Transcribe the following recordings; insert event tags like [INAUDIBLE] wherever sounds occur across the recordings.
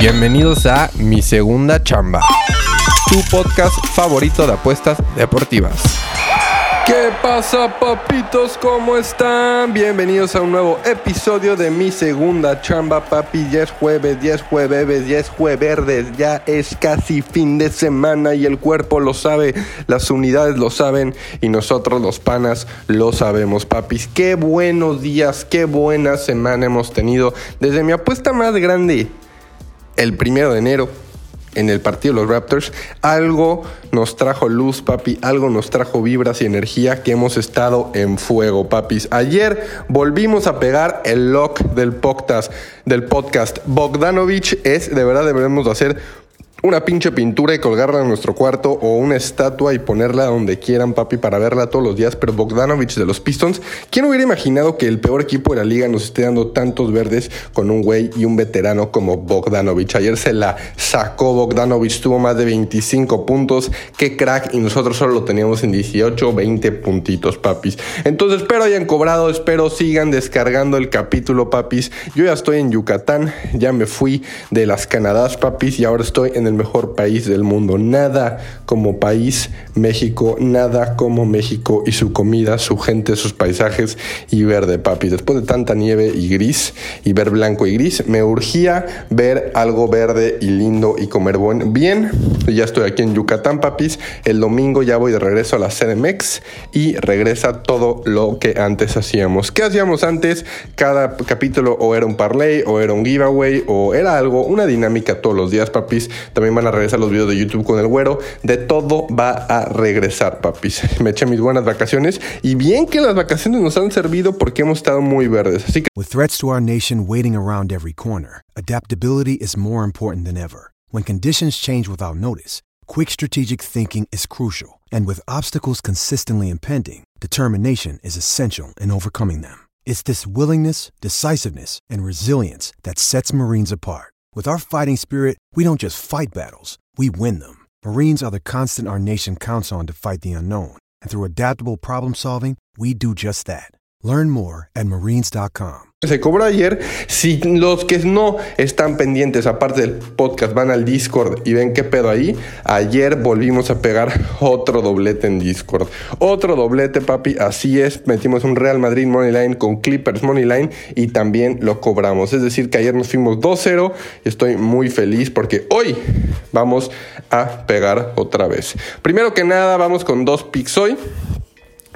Bienvenidos a Mi Segunda Chamba, tu podcast favorito de apuestas deportivas. ¿Qué pasa, papitos? ¿Cómo están? Bienvenidos a un nuevo episodio de Mi Segunda Chamba, papi. Ya es jueves, ya es jueves, ya es jueves, ya es casi fin de semana y el cuerpo lo sabe, las unidades lo saben y nosotros los panas lo sabemos, papis. Qué buenos días, qué buena semana hemos tenido desde mi apuesta más grande el primero de enero en el partido de los Raptors, algo nos trajo luz, papi, algo nos trajo vibras y energía que hemos estado en fuego, papis. Ayer volvimos a pegar el lock del podcast, del podcast. Bogdanovich es, de verdad, debemos hacer una pinche pintura y colgarla en nuestro cuarto o una estatua y ponerla donde quieran, papi, para verla todos los días. Pero Bogdanovich de los Pistons, ¿quién hubiera imaginado que el peor equipo de la liga nos esté dando tantos verdes con un güey y un veterano como Bogdanovich? Ayer se la sacó Bogdanovich, tuvo más de 25 puntos. Qué crack, y nosotros solo lo teníamos en 18, 20 puntitos, papis. Entonces, espero hayan cobrado, espero sigan descargando el capítulo, papis. Yo ya estoy en Yucatán, ya me fui de las Canadás, papis, y ahora estoy en el mejor país del mundo. Nada como país México, nada como México y su comida, su gente, sus paisajes y verde, papi. Después de tanta nieve y gris y ver blanco y gris, me urgía ver algo verde y lindo y comer buen, bien. Ya estoy aquí en Yucatán, papis. El domingo ya voy de regreso a la CDMX y regresa todo lo que antes hacíamos. ¿Qué hacíamos antes? Cada capítulo o era un parlay o era un giveaway o era algo, una dinámica todos los días, papis. También van a regresar los videos de YouTube con el güero. De todo va a regresar, papis. [LAUGHS] Me eché mis buenas vacaciones y bien que las vacaciones nos han servido porque hemos estado muy verdes. Así que With threats to our nation waiting around every corner, adaptability is more important than ever. When conditions change without notice, quick strategic thinking is crucial. And with obstacles consistently impending, determination is essential in overcoming them. It's this willingness, decisiveness, and resilience that sets Marines apart. With our fighting spirit, we don't just fight battles, we win them. Marines are the constant our nation counts on to fight the unknown. And through adaptable problem solving, we do just that. Learn more at marines.com. se cobró ayer. Si los que no están pendientes, aparte del podcast, van al Discord y ven qué pedo ahí, ayer volvimos a pegar otro doblete en Discord. Otro doblete, papi, así es. Metimos un Real Madrid Moneyline con Clippers Moneyline y también lo cobramos. Es decir, que ayer nos fuimos 2-0 y estoy muy feliz porque hoy vamos a pegar otra vez. Primero que nada, vamos con dos picks hoy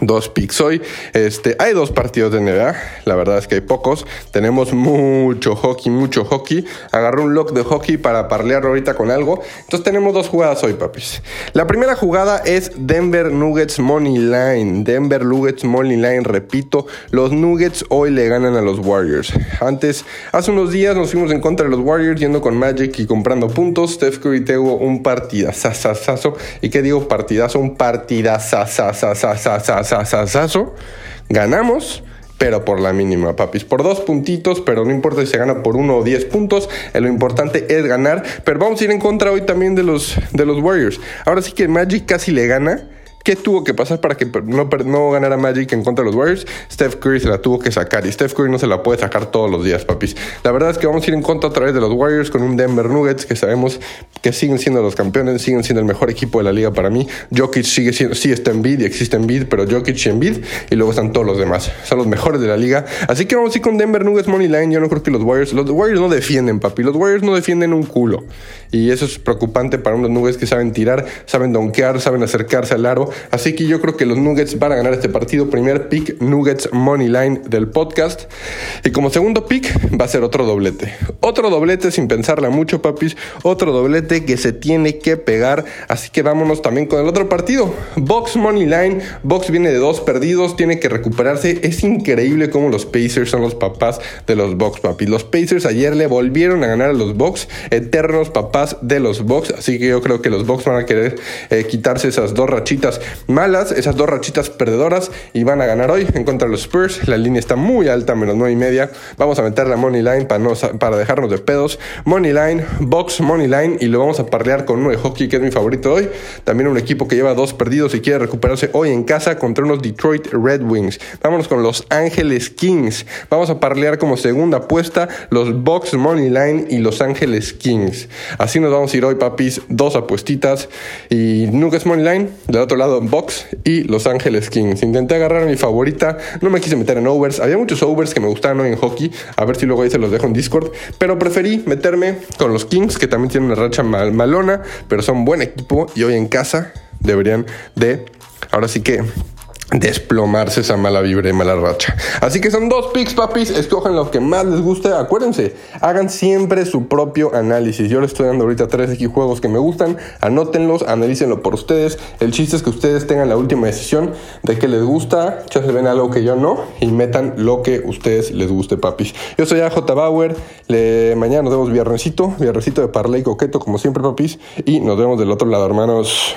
dos picks hoy. Este, hay dos partidos de NBA, la verdad es que hay pocos. Tenemos mucho hockey, mucho hockey. Agarré un lock de hockey para parlear ahorita con algo. Entonces tenemos dos jugadas hoy, papis. La primera jugada es Denver Nuggets Money Line. Denver Nuggets Money Line, repito, los Nuggets hoy le ganan a los Warriors. Antes, hace unos días nos fuimos en contra de los Warriors yendo con Magic y comprando puntos. Steph Curry tuvo un partidazazazazo. ¿Y qué digo partidazo? Un partidazazazazazazazo ganamos, pero por la mínima, papis. Por dos puntitos, pero no importa si se gana por uno o diez puntos. Eh, lo importante es ganar. Pero vamos a ir en contra hoy también de los, de los Warriors. Ahora sí que Magic casi le gana. ¿Qué tuvo que pasar para que no, no ganara Magic en contra de los Warriors? Steph Curry se la tuvo que sacar y Steph Curry no se la puede sacar todos los días, papis. La verdad es que vamos a ir en contra a través de los Warriors con un Denver Nuggets que sabemos que siguen siendo los campeones, siguen siendo el mejor equipo de la liga para mí. Jokic sigue siendo, sí está en bid y existe en bid, pero Jokic en bid y luego están todos los demás. Son los mejores de la liga. Así que vamos a ir con Denver Nuggets Money Line. Yo no creo que los Warriors, los Warriors no defienden, papi. Los Warriors no defienden un culo. Y eso es preocupante para unos Nuggets que saben tirar, saben donkear, saben acercarse al aro Así que yo creo que los Nuggets van a ganar este partido. Primer pick, Nuggets Money Line del podcast. Y como segundo pick, va a ser otro doblete. Otro doblete sin pensarla mucho, papis. Otro doblete que se tiene que pegar. Así que vámonos también con el otro partido. Box Money Line. Box viene de dos perdidos, tiene que recuperarse. Es increíble cómo los Pacers son los papás de los Box, papis. Los Pacers ayer le volvieron a ganar a los Box, eternos papás de los Box. Así que yo creo que los Box van a querer eh, quitarse esas dos rachitas malas, esas dos rachitas perdedoras y van a ganar hoy en contra de los Spurs. La línea está muy alta, menos nueve y media. Vamos a meter la Money Line para, para dejarnos de pedos. Money Line, Box Money Line y lo vamos a parlear con uno de hockey que es mi favorito hoy. También un equipo que lleva dos perdidos y quiere recuperarse hoy en casa contra unos Detroit Red Wings. Vámonos con los Ángeles Kings. Vamos a parlear como segunda apuesta los Box Money Line y los Ángeles Kings. Así nos vamos a ir hoy, papis. Dos apuestitas y Nuggets Money Line. Del otro lado, Box y Los Ángeles Kings. Intenté agarrar a mi favorita. No me quise meter en overs. Había muchos overs que me gustaban hoy en hockey. A ver si luego ahí se los dejo en Discord. Pero preferí meterme con los Kings, que también tienen una racha mal malona, pero son buen equipo y hoy en casa deberían de, ahora sí que desplomarse esa mala vibra y mala racha. Así que son dos picks, papis. Escojan lo que más les guste. Acuérdense, hagan siempre su propio análisis. Yo les estoy dando ahorita tres X juegos que me gustan. Anótenlos, analícenlo por ustedes. El chiste es que ustedes tengan la última decisión de que les gusta. Ya se ven algo que yo no. Y metan lo que ustedes les guste, papis. Yo soy AJ Bauer. Mañana nos vemos viernesito. Viernesito de parley coqueto, como siempre, papis. Y nos vemos del otro lado, hermanos.